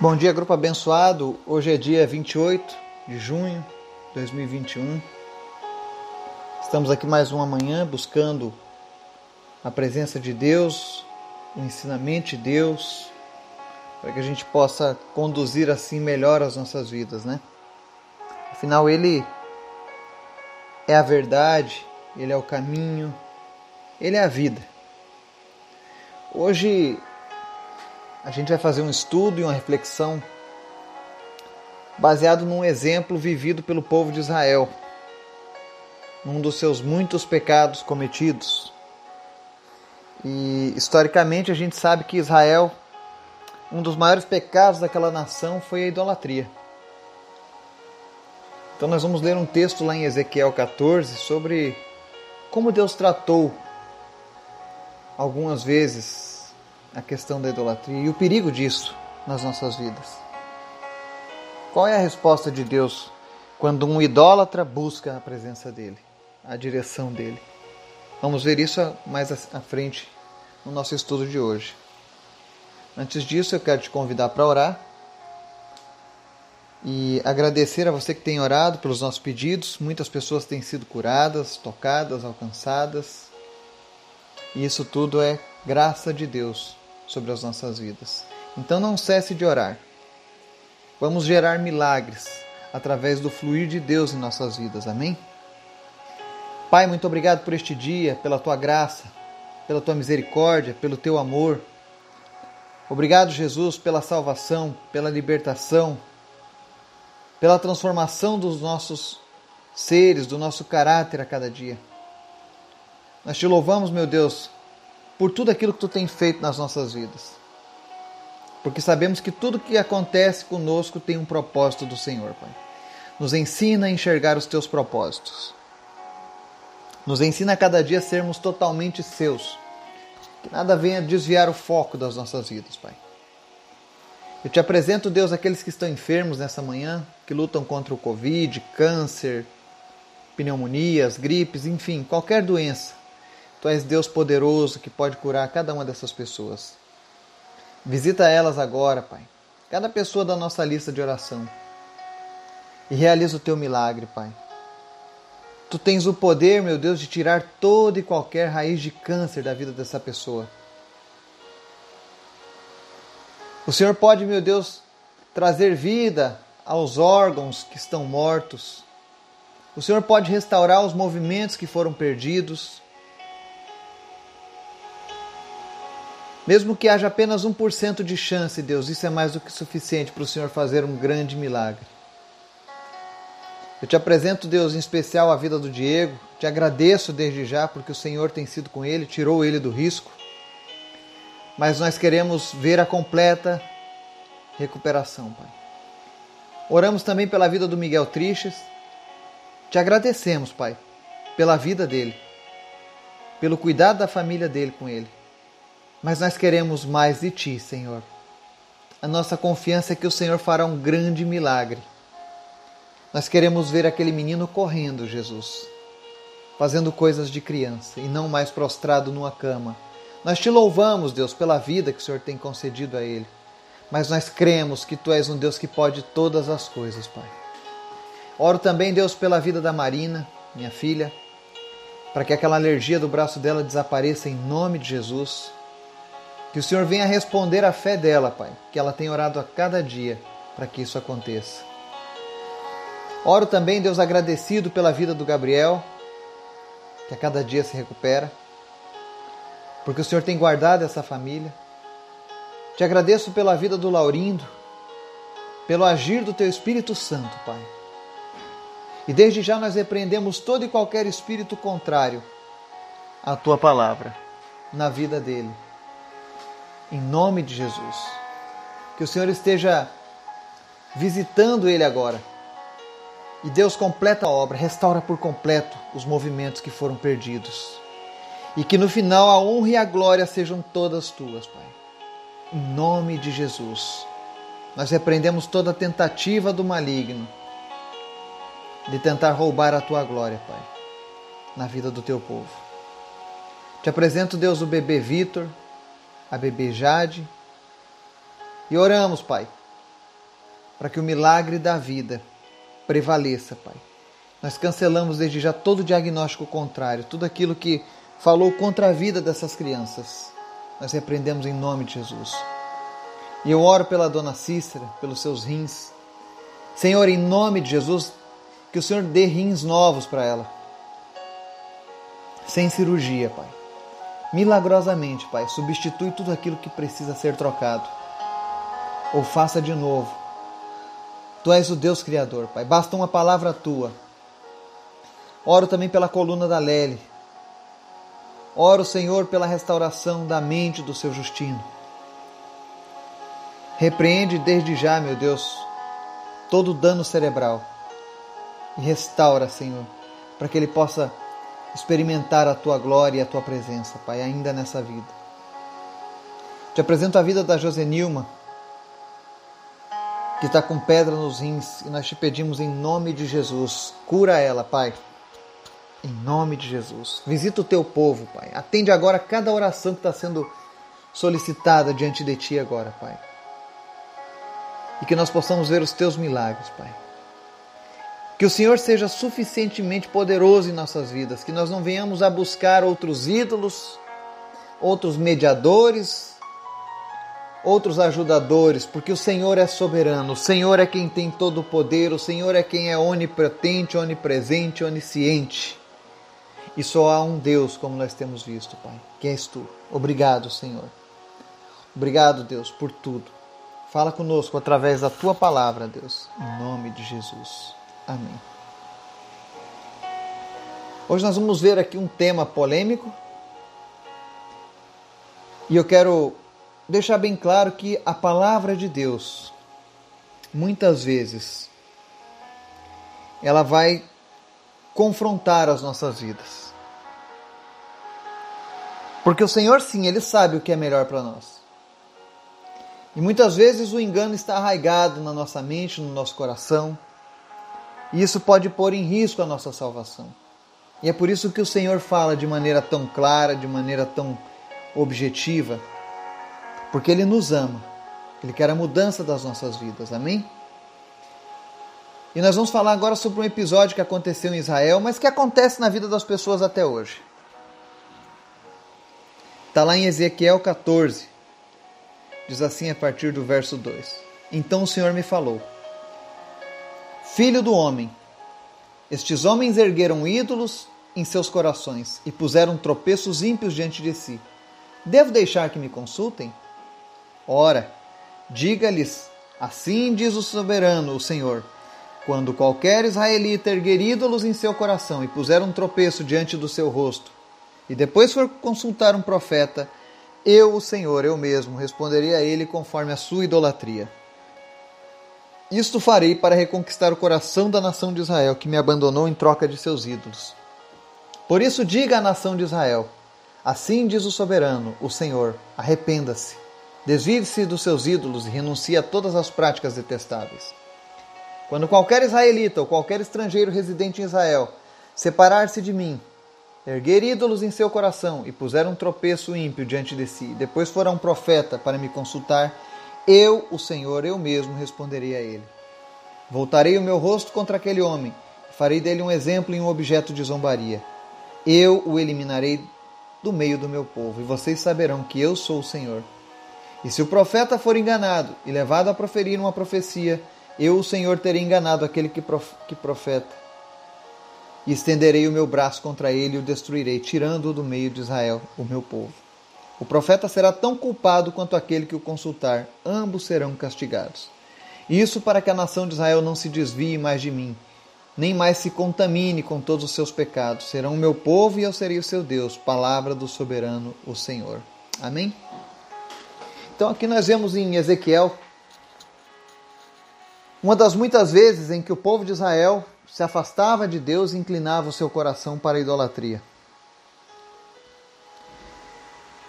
Bom dia, grupo abençoado. Hoje é dia 28 de junho de 2021. Estamos aqui mais uma manhã buscando a presença de Deus, o ensinamento de Deus, para que a gente possa conduzir assim melhor as nossas vidas, né? Afinal, Ele é a verdade, Ele é o caminho, Ele é a vida. Hoje a gente vai fazer um estudo e uma reflexão baseado num exemplo vivido pelo povo de Israel, num dos seus muitos pecados cometidos. E historicamente a gente sabe que Israel, um dos maiores pecados daquela nação foi a idolatria. Então nós vamos ler um texto lá em Ezequiel 14 sobre como Deus tratou algumas vezes a questão da idolatria e o perigo disso nas nossas vidas. Qual é a resposta de Deus quando um idólatra busca a presença dele, a direção dele? Vamos ver isso mais à frente no nosso estudo de hoje. Antes disso, eu quero te convidar para orar e agradecer a você que tem orado pelos nossos pedidos. Muitas pessoas têm sido curadas, tocadas, alcançadas. E isso tudo é graça de Deus sobre as nossas vidas. Então não cesse de orar. Vamos gerar milagres através do fluir de Deus em nossas vidas. Amém? Pai, muito obrigado por este dia, pela tua graça, pela tua misericórdia, pelo teu amor. Obrigado, Jesus, pela salvação, pela libertação, pela transformação dos nossos seres, do nosso caráter a cada dia. Nós te louvamos, meu Deus, por tudo aquilo que tu tem feito nas nossas vidas. Porque sabemos que tudo que acontece conosco tem um propósito do Senhor, Pai. Nos ensina a enxergar os teus propósitos. Nos ensina a cada dia sermos totalmente seus. Que nada venha desviar o foco das nossas vidas, Pai. Eu te apresento, Deus, aqueles que estão enfermos nessa manhã, que lutam contra o Covid, câncer, pneumonias, gripes, enfim, qualquer doença Tu és Deus poderoso que pode curar cada uma dessas pessoas. Visita elas agora, Pai. Cada pessoa da nossa lista de oração. E realiza o teu milagre, Pai. Tu tens o poder, meu Deus, de tirar toda e qualquer raiz de câncer da vida dessa pessoa. O Senhor pode, meu Deus, trazer vida aos órgãos que estão mortos. O Senhor pode restaurar os movimentos que foram perdidos. Mesmo que haja apenas 1% de chance, Deus, isso é mais do que suficiente para o Senhor fazer um grande milagre. Eu te apresento, Deus, em especial a vida do Diego. Te agradeço desde já porque o Senhor tem sido com ele, tirou ele do risco. Mas nós queremos ver a completa recuperação, Pai. Oramos também pela vida do Miguel Triches. Te agradecemos, Pai, pela vida dele, pelo cuidado da família dele com ele. Mas nós queremos mais de Ti, Senhor. A nossa confiança é que o Senhor fará um grande milagre. Nós queremos ver aquele menino correndo, Jesus, fazendo coisas de criança e não mais prostrado numa cama. Nós te louvamos, Deus, pela vida que o Senhor tem concedido a ele. Mas nós cremos que Tu és um Deus que pode todas as coisas, Pai. Oro também, Deus, pela vida da Marina, minha filha, para que aquela alergia do braço dela desapareça em nome de Jesus. Que o Senhor venha responder à fé dela, Pai, que ela tem orado a cada dia para que isso aconteça. Oro também, Deus, agradecido pela vida do Gabriel, que a cada dia se recupera, porque o Senhor tem guardado essa família. Te agradeço pela vida do Laurindo, pelo agir do Teu Espírito Santo, Pai. E desde já nós repreendemos todo e qualquer espírito contrário à Tua palavra na vida dele em nome de Jesus. Que o Senhor esteja visitando ele agora. E Deus completa a obra, restaura por completo os movimentos que foram perdidos. E que no final a honra e a glória sejam todas tuas, Pai. Em nome de Jesus. Nós repreendemos toda tentativa do maligno de tentar roubar a tua glória, Pai, na vida do teu povo. Te apresento, Deus, o bebê Vitor, a bebê Jade. E oramos, Pai, para que o milagre da vida prevaleça, Pai. Nós cancelamos desde já todo diagnóstico contrário, tudo aquilo que falou contra a vida dessas crianças. Nós repreendemos em nome de Jesus. E eu oro pela dona Cícera, pelos seus rins. Senhor, em nome de Jesus, que o Senhor dê rins novos para ela. Sem cirurgia, Pai. Milagrosamente, Pai, substitui tudo aquilo que precisa ser trocado. Ou faça de novo. Tu és o Deus Criador, Pai. Basta uma palavra tua. Oro também pela coluna da Lely. Oro, Senhor, pela restauração da mente do seu Justino. Repreende desde já, meu Deus, todo dano cerebral e restaura, Senhor, para que ele possa experimentar a tua glória e a tua presença, Pai, ainda nessa vida. Te apresento a vida da Josenilma, que está com pedra nos rins, e nós te pedimos em nome de Jesus, cura ela, Pai. Em nome de Jesus. Visita o teu povo, Pai. Atende agora cada oração que está sendo solicitada diante de ti agora, Pai e que nós possamos ver os teus milagres, Pai. Que o Senhor seja suficientemente poderoso em nossas vidas, que nós não venhamos a buscar outros ídolos, outros mediadores, outros ajudadores, porque o Senhor é soberano, o Senhor é quem tem todo o poder, o Senhor é quem é onipotente, onipresente, onisciente. E só há um Deus, como nós temos visto, Pai, que és tu. Obrigado, Senhor. Obrigado, Deus, por tudo. Fala conosco através da tua palavra, Deus, em nome de Jesus. Amém. Hoje nós vamos ver aqui um tema polêmico e eu quero deixar bem claro que a palavra de Deus, muitas vezes, ela vai confrontar as nossas vidas. Porque o Senhor, sim, Ele sabe o que é melhor para nós. E muitas vezes o engano está arraigado na nossa mente, no nosso coração, e isso pode pôr em risco a nossa salvação. E é por isso que o Senhor fala de maneira tão clara, de maneira tão objetiva, porque Ele nos ama, Ele quer a mudança das nossas vidas, amém? E nós vamos falar agora sobre um episódio que aconteceu em Israel, mas que acontece na vida das pessoas até hoje. Está lá em Ezequiel 14, Diz assim a partir do verso 2: Então o Senhor me falou: Filho do homem, estes homens ergueram ídolos em seus corações e puseram tropeços ímpios diante de si. Devo deixar que me consultem? Ora, diga-lhes: Assim diz o soberano, o Senhor. Quando qualquer israelita erguer ídolos em seu coração e puser um tropeço diante do seu rosto, e depois for consultar um profeta, eu, o Senhor, eu mesmo, responderei a ele conforme a sua idolatria. Isto farei para reconquistar o coração da nação de Israel, que me abandonou em troca de seus ídolos. Por isso, diga à nação de Israel: Assim diz o soberano, o Senhor: arrependa-se, desvie-se dos seus ídolos e renuncie a todas as práticas detestáveis. Quando qualquer israelita ou qualquer estrangeiro residente em Israel separar-se de mim erguer ídolos em seu coração e puser um tropeço ímpio diante de si, depois for um profeta para me consultar, eu, o Senhor, eu mesmo responderei a ele. Voltarei o meu rosto contra aquele homem, farei dele um exemplo e um objeto de zombaria. Eu o eliminarei do meio do meu povo, e vocês saberão que eu sou o Senhor. E se o profeta for enganado e levado a proferir uma profecia, eu, o Senhor, terei enganado aquele que, prof que profeta e estenderei o meu braço contra ele e o destruirei, tirando-o do meio de Israel, o meu povo. O profeta será tão culpado quanto aquele que o consultar, ambos serão castigados. Isso para que a nação de Israel não se desvie mais de mim, nem mais se contamine com todos os seus pecados. Serão o meu povo e eu serei o seu Deus. Palavra do soberano, o Senhor. Amém? Então aqui nós vemos em Ezequiel uma das muitas vezes em que o povo de Israel se afastava de Deus e inclinava o seu coração para a idolatria.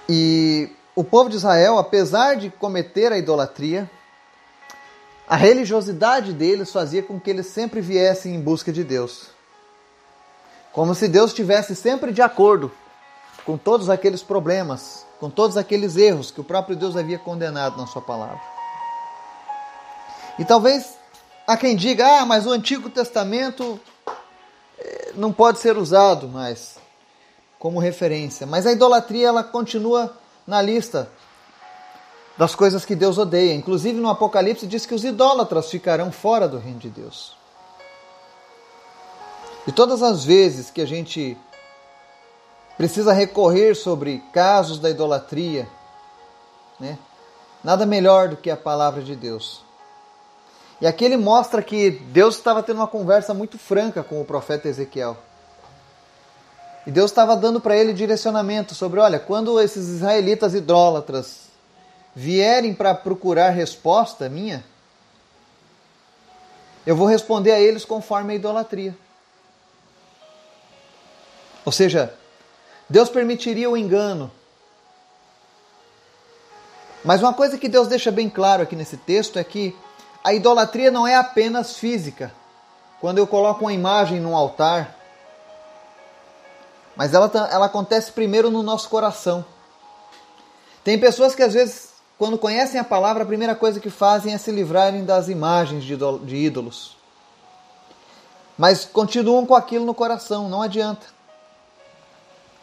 E o povo de Israel, apesar de cometer a idolatria, a religiosidade deles fazia com que eles sempre viessem em busca de Deus. Como se Deus estivesse sempre de acordo com todos aqueles problemas, com todos aqueles erros que o próprio Deus havia condenado na sua palavra. E talvez Há quem diga, ah, mas o Antigo Testamento eh, não pode ser usado mais como referência. Mas a idolatria ela continua na lista das coisas que Deus odeia. Inclusive no Apocalipse diz que os idólatras ficarão fora do reino de Deus. E todas as vezes que a gente precisa recorrer sobre casos da idolatria, né? Nada melhor do que a palavra de Deus. E aqui ele mostra que Deus estava tendo uma conversa muito franca com o profeta Ezequiel. E Deus estava dando para ele direcionamento sobre: olha, quando esses israelitas idólatras vierem para procurar resposta minha, eu vou responder a eles conforme a idolatria. Ou seja, Deus permitiria o engano. Mas uma coisa que Deus deixa bem claro aqui nesse texto é que a idolatria não é apenas física. Quando eu coloco uma imagem num altar, mas ela, ela acontece primeiro no nosso coração. Tem pessoas que às vezes, quando conhecem a palavra, a primeira coisa que fazem é se livrarem das imagens de, de ídolos. Mas continuam com aquilo no coração, não adianta.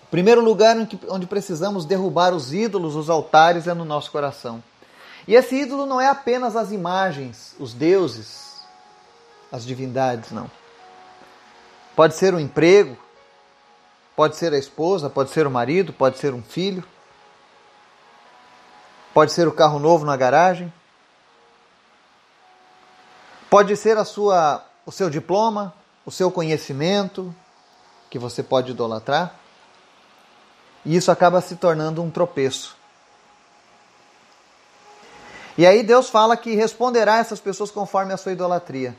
O primeiro lugar onde precisamos derrubar os ídolos, os altares, é no nosso coração. E esse ídolo não é apenas as imagens, os deuses, as divindades, não. Pode ser o um emprego, pode ser a esposa, pode ser o marido, pode ser um filho, pode ser o carro novo na garagem, pode ser a sua, o seu diploma, o seu conhecimento, que você pode idolatrar. E isso acaba se tornando um tropeço. E aí Deus fala que responderá essas pessoas conforme a sua idolatria.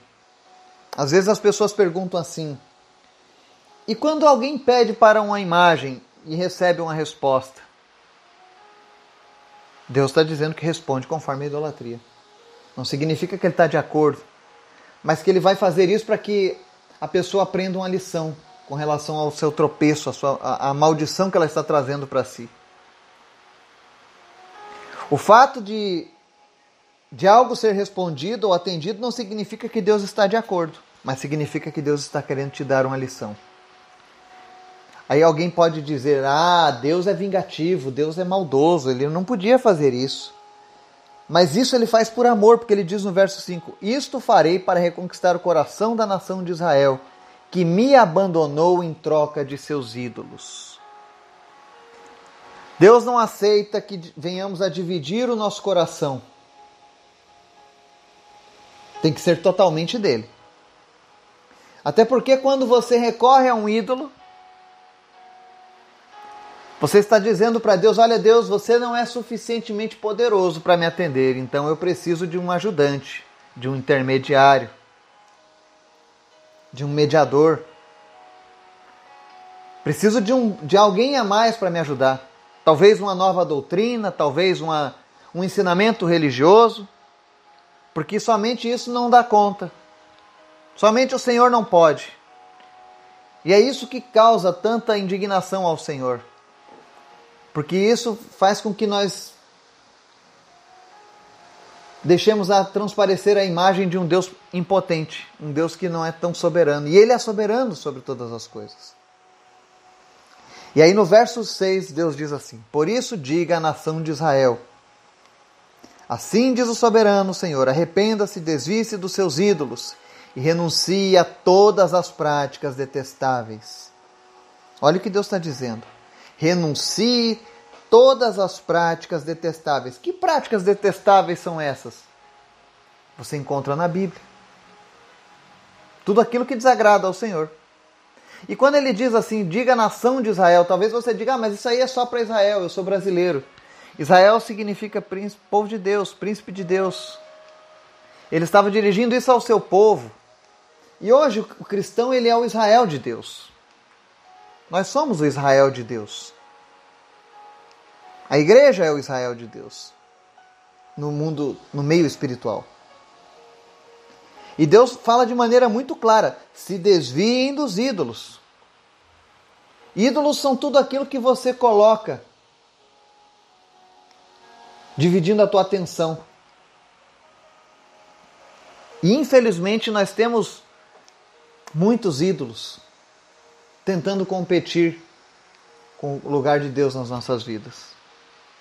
Às vezes as pessoas perguntam assim: e quando alguém pede para uma imagem e recebe uma resposta? Deus está dizendo que responde conforme a idolatria. Não significa que ele está de acordo, mas que ele vai fazer isso para que a pessoa aprenda uma lição com relação ao seu tropeço, a, sua, a, a maldição que ela está trazendo para si. O fato de de algo ser respondido ou atendido não significa que Deus está de acordo, mas significa que Deus está querendo te dar uma lição. Aí alguém pode dizer: ah, Deus é vingativo, Deus é maldoso, ele não podia fazer isso. Mas isso ele faz por amor, porque ele diz no verso 5: Isto farei para reconquistar o coração da nação de Israel, que me abandonou em troca de seus ídolos. Deus não aceita que venhamos a dividir o nosso coração tem que ser totalmente dele. Até porque quando você recorre a um ídolo, você está dizendo para Deus: Olha, Deus, você não é suficientemente poderoso para me atender, então eu preciso de um ajudante, de um intermediário, de um mediador. Preciso de, um, de alguém a mais para me ajudar. Talvez uma nova doutrina, talvez uma, um ensinamento religioso porque somente isso não dá conta. Somente o Senhor não pode. E é isso que causa tanta indignação ao Senhor. Porque isso faz com que nós deixemos a transparecer a imagem de um Deus impotente, um Deus que não é tão soberano. E ele é soberano sobre todas as coisas. E aí no verso 6, Deus diz assim: Por isso diga à nação de Israel: Assim diz o soberano Senhor: arrependa-se, desvie-se dos seus ídolos e renuncie a todas as práticas detestáveis. Olha o que Deus está dizendo. Renuncie todas as práticas detestáveis. Que práticas detestáveis são essas? Você encontra na Bíblia. Tudo aquilo que desagrada ao Senhor. E quando ele diz assim, diga nação de Israel, talvez você diga, ah, mas isso aí é só para Israel, eu sou brasileiro. Israel significa príncipe, povo de Deus, príncipe de Deus. Ele estava dirigindo isso ao seu povo. E hoje o cristão ele é o Israel de Deus. Nós somos o Israel de Deus. A igreja é o Israel de Deus no mundo, no meio espiritual. E Deus fala de maneira muito clara: se desviem dos ídolos. Ídolos são tudo aquilo que você coloca dividindo a tua atenção. E infelizmente nós temos muitos ídolos tentando competir com o lugar de Deus nas nossas vidas.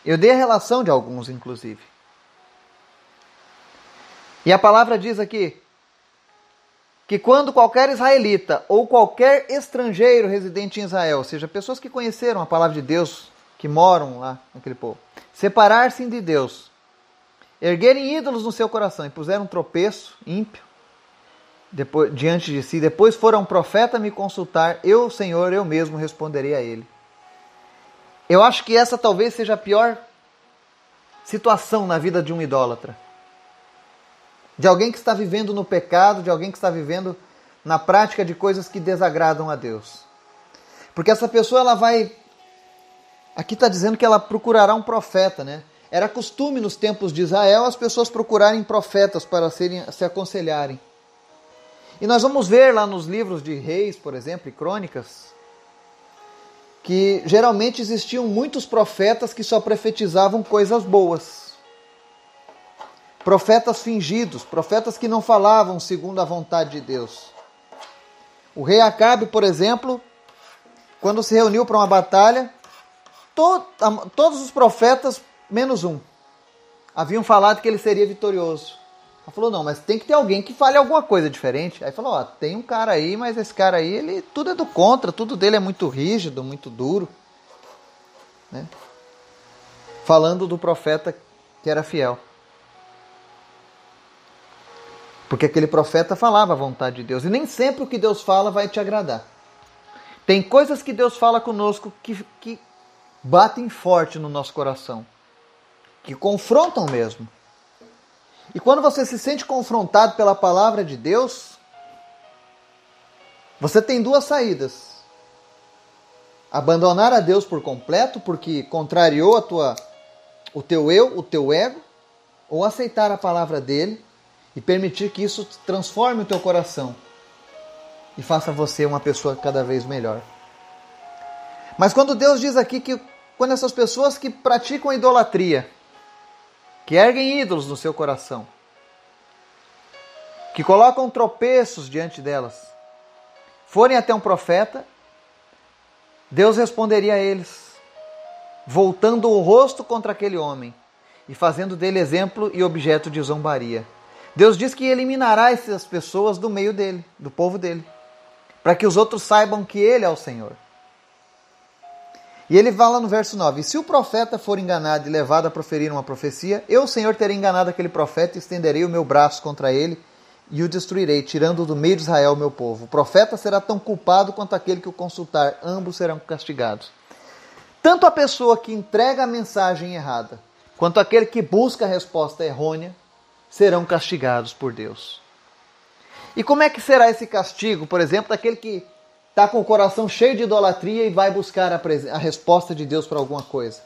Eu dei a relação de alguns, inclusive. E a palavra diz aqui que quando qualquer israelita ou qualquer estrangeiro residente em Israel, ou seja, pessoas que conheceram a palavra de Deus, que moram lá naquele povo, separar-se de Deus, erguerem ídolos no seu coração e puseram um tropeço ímpio depois, diante de si, depois foram um profeta me consultar, eu, Senhor, eu mesmo responderei a ele. Eu acho que essa talvez seja a pior situação na vida de um idólatra. De alguém que está vivendo no pecado, de alguém que está vivendo na prática de coisas que desagradam a Deus. Porque essa pessoa ela vai aqui está dizendo que ela procurará um profeta, né? Era costume nos tempos de Israel as pessoas procurarem profetas para serem, se aconselharem. E nós vamos ver lá nos livros de reis, por exemplo, e crônicas, que geralmente existiam muitos profetas que só profetizavam coisas boas. Profetas fingidos, profetas que não falavam segundo a vontade de Deus. O rei Acabe, por exemplo, quando se reuniu para uma batalha, todos os profetas, menos um, haviam falado que ele seria vitorioso. Ela falou, não, mas tem que ter alguém que fale alguma coisa diferente. Aí falou, ó, tem um cara aí, mas esse cara aí, ele tudo é do contra, tudo dele é muito rígido, muito duro. Né? Falando do profeta que era fiel. Porque aquele profeta falava a vontade de Deus. E nem sempre o que Deus fala vai te agradar. Tem coisas que Deus fala conosco que, que batem forte no nosso coração. Que confrontam mesmo. E quando você se sente confrontado pela palavra de Deus, você tem duas saídas. Abandonar a Deus por completo, porque contrariou a tua, o teu eu, o teu ego, ou aceitar a palavra dele e permitir que isso transforme o teu coração e faça você uma pessoa cada vez melhor. Mas quando Deus diz aqui que quando essas pessoas que praticam idolatria, que erguem ídolos no seu coração, que colocam tropeços diante delas, forem até um profeta, Deus responderia a eles, voltando o rosto contra aquele homem e fazendo dele exemplo e objeto de zombaria. Deus diz que eliminará essas pessoas do meio dele, do povo dele, para que os outros saibam que ele é o Senhor. E ele fala no verso 9: Se o profeta for enganado e levado a proferir uma profecia, eu, Senhor, terei enganado aquele profeta e estenderei o meu braço contra ele e o destruirei, tirando do meio de Israel o meu povo. O profeta será tão culpado quanto aquele que o consultar, ambos serão castigados. Tanto a pessoa que entrega a mensagem errada, quanto aquele que busca a resposta errônea, serão castigados por Deus. E como é que será esse castigo, por exemplo, daquele que está com o coração cheio de idolatria e vai buscar a, a resposta de Deus para alguma coisa.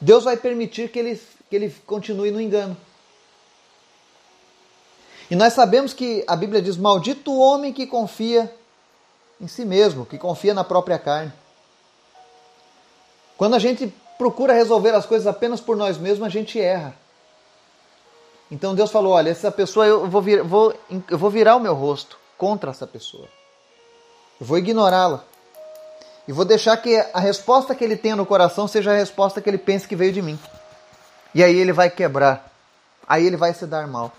Deus vai permitir que ele, que ele continue no engano. E nós sabemos que a Bíblia diz: Maldito o homem que confia em si mesmo, que confia na própria carne. Quando a gente procura resolver as coisas apenas por nós mesmos, a gente erra. Então Deus falou: Olha, essa pessoa eu vou, vir, vou, eu vou virar o meu rosto contra essa pessoa. Eu vou ignorá-la. E vou deixar que a resposta que ele tenha no coração seja a resposta que ele pense que veio de mim. E aí ele vai quebrar. Aí ele vai se dar mal.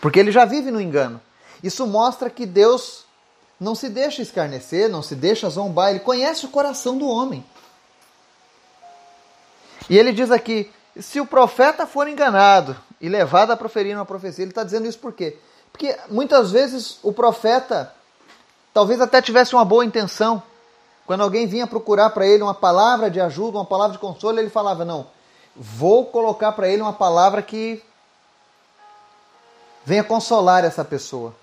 Porque ele já vive no engano. Isso mostra que Deus não se deixa escarnecer, não se deixa zombar, ele conhece o coração do homem. E ele diz aqui: se o profeta for enganado e levado a proferir uma profecia, ele está dizendo isso por quê? Porque muitas vezes o profeta talvez até tivesse uma boa intenção. Quando alguém vinha procurar para ele uma palavra de ajuda, uma palavra de consolo, ele falava: Não, vou colocar para ele uma palavra que venha consolar essa pessoa.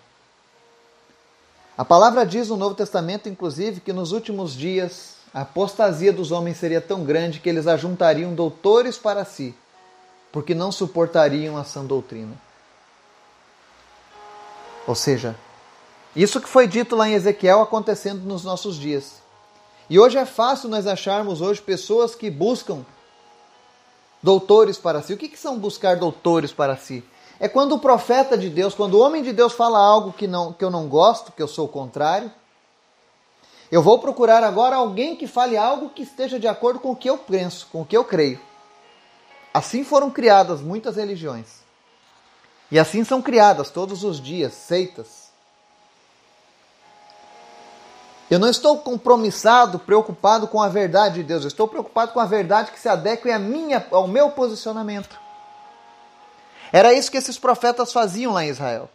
A palavra diz no Novo Testamento, inclusive, que nos últimos dias a apostasia dos homens seria tão grande que eles ajuntariam doutores para si, porque não suportariam a sã doutrina. Ou seja, isso que foi dito lá em Ezequiel acontecendo nos nossos dias. E hoje é fácil nós acharmos hoje pessoas que buscam doutores para si. O que, que são buscar doutores para si? é quando o profeta de Deus, quando o homem de Deus fala algo que, não, que eu não gosto, que eu sou o contrário, eu vou procurar agora alguém que fale algo que esteja de acordo com o que eu penso, com o que eu creio. Assim foram criadas muitas religiões. E assim são criadas todos os dias seitas. Eu não estou compromissado, preocupado com a verdade de Deus. Eu estou preocupado com a verdade que se adeque a minha, ao meu posicionamento. Era isso que esses profetas faziam lá em Israel.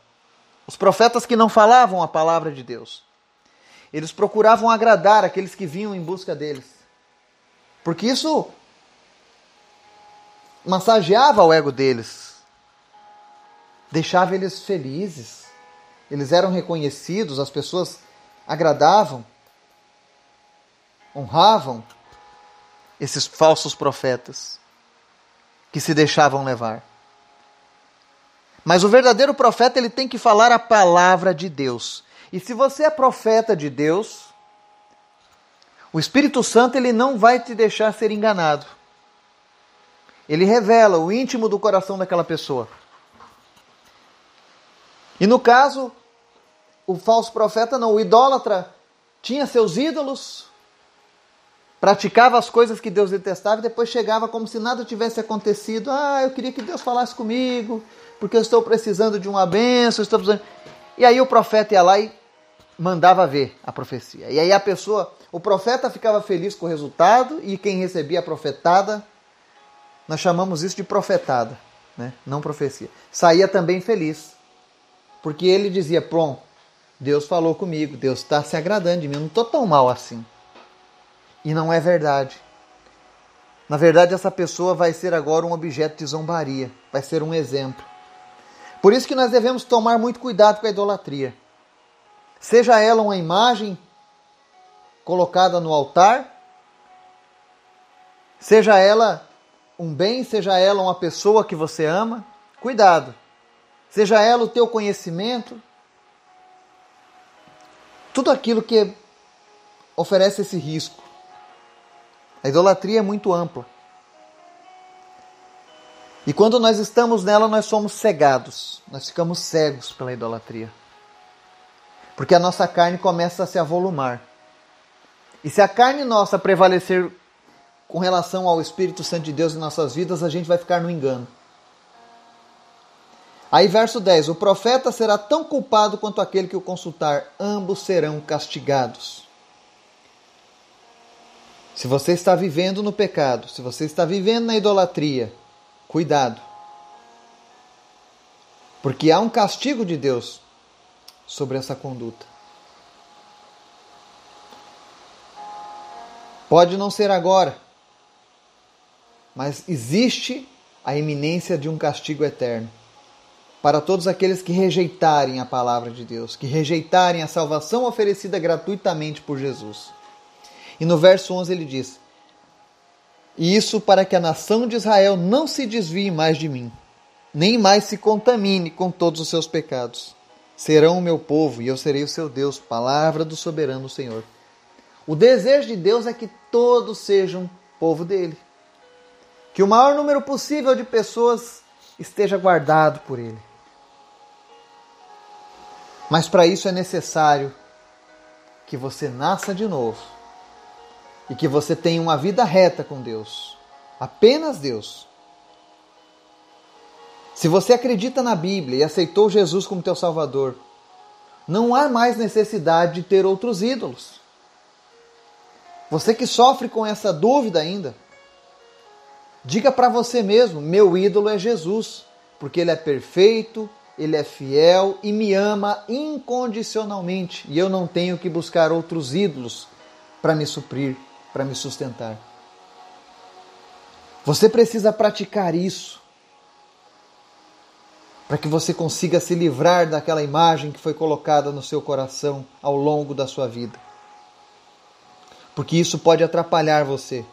Os profetas que não falavam a palavra de Deus. Eles procuravam agradar aqueles que vinham em busca deles. Porque isso massageava o ego deles. Deixava eles felizes. Eles eram reconhecidos, as pessoas agradavam, honravam esses falsos profetas que se deixavam levar. Mas o verdadeiro profeta ele tem que falar a palavra de Deus. E se você é profeta de Deus, o Espírito Santo ele não vai te deixar ser enganado. Ele revela o íntimo do coração daquela pessoa. E no caso, o falso profeta não, o idólatra tinha seus ídolos, praticava as coisas que Deus detestava e depois chegava como se nada tivesse acontecido. Ah, eu queria que Deus falasse comigo, porque eu estou precisando de uma benção, estou precisando. E aí o profeta ia lá e mandava ver a profecia. E aí a pessoa, o profeta ficava feliz com o resultado e quem recebia a profetada, nós chamamos isso de profetada, né? não profecia. Saía também feliz, porque ele dizia: Pronto, Deus falou comigo, Deus está se agradando de mim, eu não estou tão mal assim. E não é verdade. Na verdade, essa pessoa vai ser agora um objeto de zombaria, vai ser um exemplo. Por isso que nós devemos tomar muito cuidado com a idolatria. Seja ela uma imagem colocada no altar, seja ela um bem, seja ela uma pessoa que você ama, cuidado. Seja ela o teu conhecimento, tudo aquilo que oferece esse risco. A idolatria é muito ampla. E quando nós estamos nela, nós somos cegados, nós ficamos cegos pela idolatria. Porque a nossa carne começa a se avolumar. E se a carne nossa prevalecer com relação ao Espírito Santo de Deus em nossas vidas, a gente vai ficar no engano. Aí, verso 10: O profeta será tão culpado quanto aquele que o consultar, ambos serão castigados. Se você está vivendo no pecado, se você está vivendo na idolatria, Cuidado. Porque há um castigo de Deus sobre essa conduta. Pode não ser agora, mas existe a iminência de um castigo eterno para todos aqueles que rejeitarem a palavra de Deus, que rejeitarem a salvação oferecida gratuitamente por Jesus. E no verso 11 ele diz: e isso para que a nação de Israel não se desvie mais de mim, nem mais se contamine com todos os seus pecados. Serão o meu povo e eu serei o seu Deus, palavra do soberano Senhor. O desejo de Deus é que todos sejam povo dele. Que o maior número possível de pessoas esteja guardado por ele. Mas para isso é necessário que você nasça de novo e que você tenha uma vida reta com Deus. Apenas Deus. Se você acredita na Bíblia e aceitou Jesus como teu Salvador, não há mais necessidade de ter outros ídolos. Você que sofre com essa dúvida ainda, diga para você mesmo: meu ídolo é Jesus, porque ele é perfeito, ele é fiel e me ama incondicionalmente, e eu não tenho que buscar outros ídolos para me suprir para me sustentar. Você precisa praticar isso para que você consiga se livrar daquela imagem que foi colocada no seu coração ao longo da sua vida. Porque isso pode atrapalhar você.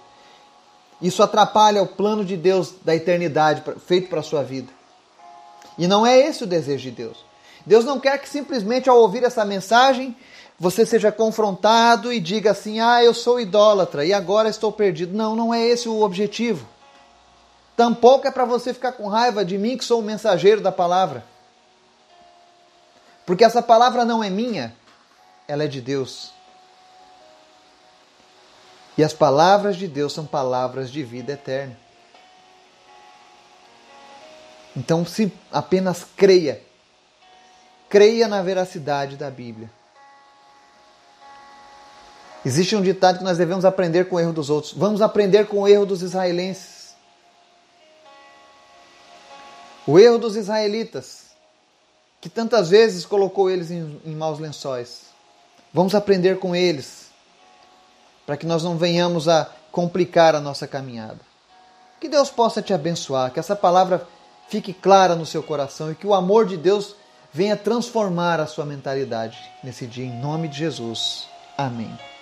Isso atrapalha o plano de Deus da eternidade feito para a sua vida. E não é esse o desejo de Deus. Deus não quer que simplesmente ao ouvir essa mensagem você seja confrontado e diga assim: ah, eu sou idólatra e agora estou perdido. Não, não é esse o objetivo. Tampouco é para você ficar com raiva de mim, que sou o mensageiro da palavra. Porque essa palavra não é minha, ela é de Deus. E as palavras de Deus são palavras de vida eterna. Então, se apenas creia, creia na veracidade da Bíblia. Existe um ditado que nós devemos aprender com o erro dos outros. Vamos aprender com o erro dos israelenses. O erro dos israelitas, que tantas vezes colocou eles em, em maus lençóis. Vamos aprender com eles, para que nós não venhamos a complicar a nossa caminhada. Que Deus possa te abençoar, que essa palavra fique clara no seu coração e que o amor de Deus venha transformar a sua mentalidade nesse dia, em nome de Jesus. Amém.